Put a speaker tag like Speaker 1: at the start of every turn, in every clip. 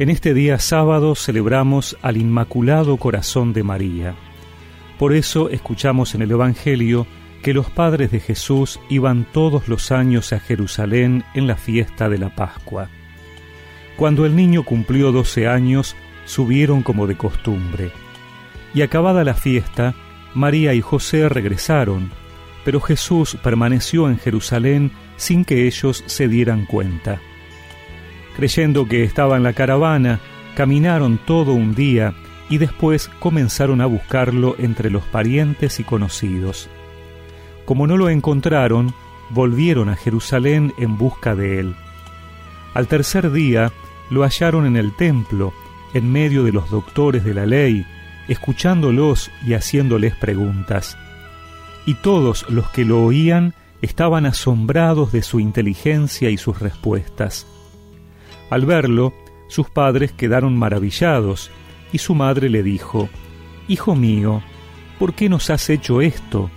Speaker 1: En este día sábado celebramos al Inmaculado Corazón de María. Por eso escuchamos en el Evangelio que los padres de Jesús iban todos los años a Jerusalén en la fiesta de la Pascua. Cuando el niño cumplió doce años, subieron como de costumbre. Y acabada la fiesta, María y José regresaron, pero Jesús permaneció en Jerusalén sin que ellos se dieran cuenta. Creyendo que estaba en la caravana, caminaron todo un día y después comenzaron a buscarlo entre los parientes y conocidos. Como no lo encontraron, volvieron a Jerusalén en busca de él. Al tercer día lo hallaron en el templo, en medio de los doctores de la ley, escuchándolos y haciéndoles preguntas. Y todos los que lo oían estaban asombrados de su inteligencia y sus respuestas. Al verlo, sus padres quedaron maravillados, y su madre le dijo, Hijo mío, ¿por qué nos has hecho esto?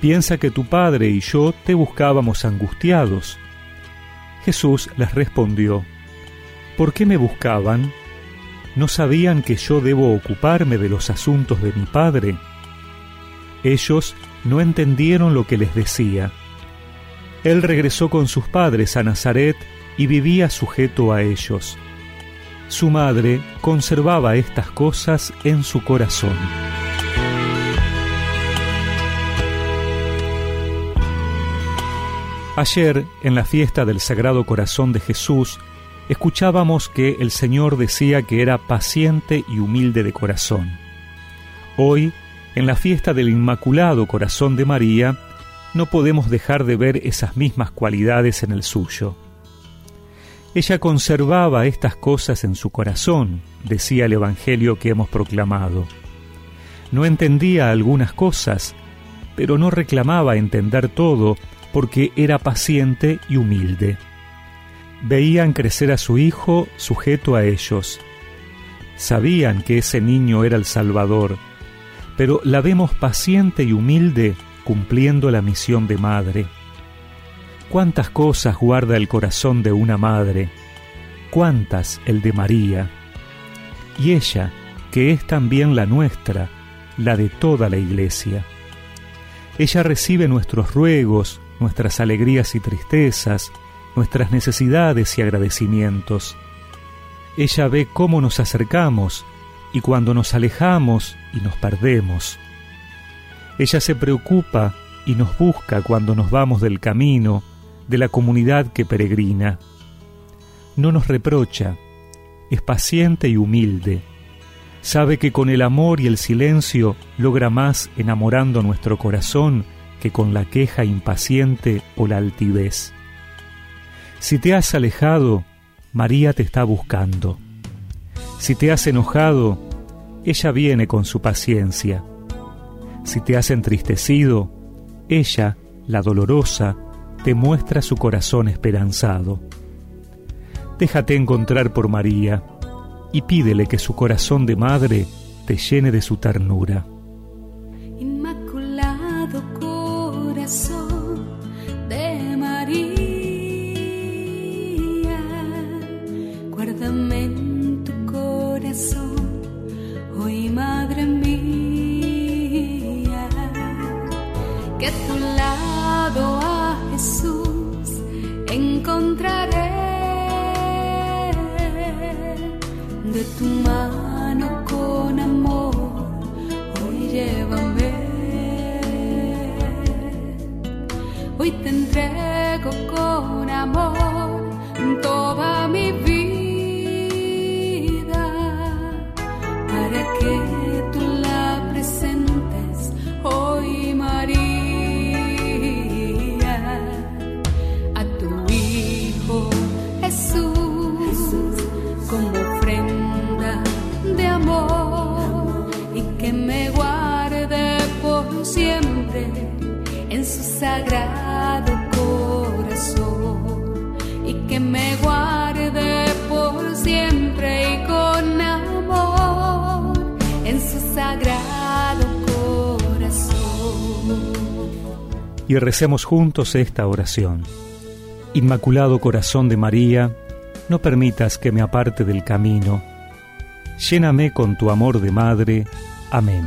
Speaker 1: Piensa que tu padre y yo te buscábamos angustiados. Jesús les respondió, ¿Por qué me buscaban? ¿No sabían que yo debo ocuparme de los asuntos de mi padre? Ellos no entendieron lo que les decía. Él regresó con sus padres a Nazaret y vivía sujeto a ellos. Su madre conservaba estas cosas en su corazón. Ayer, en la fiesta del Sagrado Corazón de Jesús, escuchábamos que el Señor decía que era paciente y humilde de corazón. Hoy, en la fiesta del Inmaculado Corazón de María, no podemos dejar de ver esas mismas cualidades en el suyo. Ella conservaba estas cosas en su corazón, decía el Evangelio que hemos proclamado. No entendía algunas cosas, pero no reclamaba entender todo porque era paciente y humilde. Veían crecer a su hijo sujeto a ellos. Sabían que ese niño era el Salvador, pero la vemos paciente y humilde cumpliendo la misión de madre. Cuántas cosas guarda el corazón de una madre, cuántas el de María. Y ella, que es también la nuestra, la de toda la Iglesia. Ella recibe nuestros ruegos, nuestras alegrías y tristezas, nuestras necesidades y agradecimientos. Ella ve cómo nos acercamos y cuando nos alejamos y nos perdemos. Ella se preocupa y nos busca cuando nos vamos del camino, de la comunidad que peregrina. No nos reprocha, es paciente y humilde. Sabe que con el amor y el silencio logra más enamorando nuestro corazón que con la queja impaciente o la altivez. Si te has alejado, María te está buscando. Si te has enojado, ella viene con su paciencia. Si te has entristecido, ella, la dolorosa, te muestra su corazón esperanzado. Déjate encontrar por María y pídele que su corazón de madre te llene de su ternura.
Speaker 2: Siempre en su sagrado corazón y que me guarde por siempre y con amor en su sagrado corazón.
Speaker 1: Y recemos juntos esta oración. Inmaculado Corazón de María, no permitas que me aparte del camino. Lléname con tu amor de madre. Amén.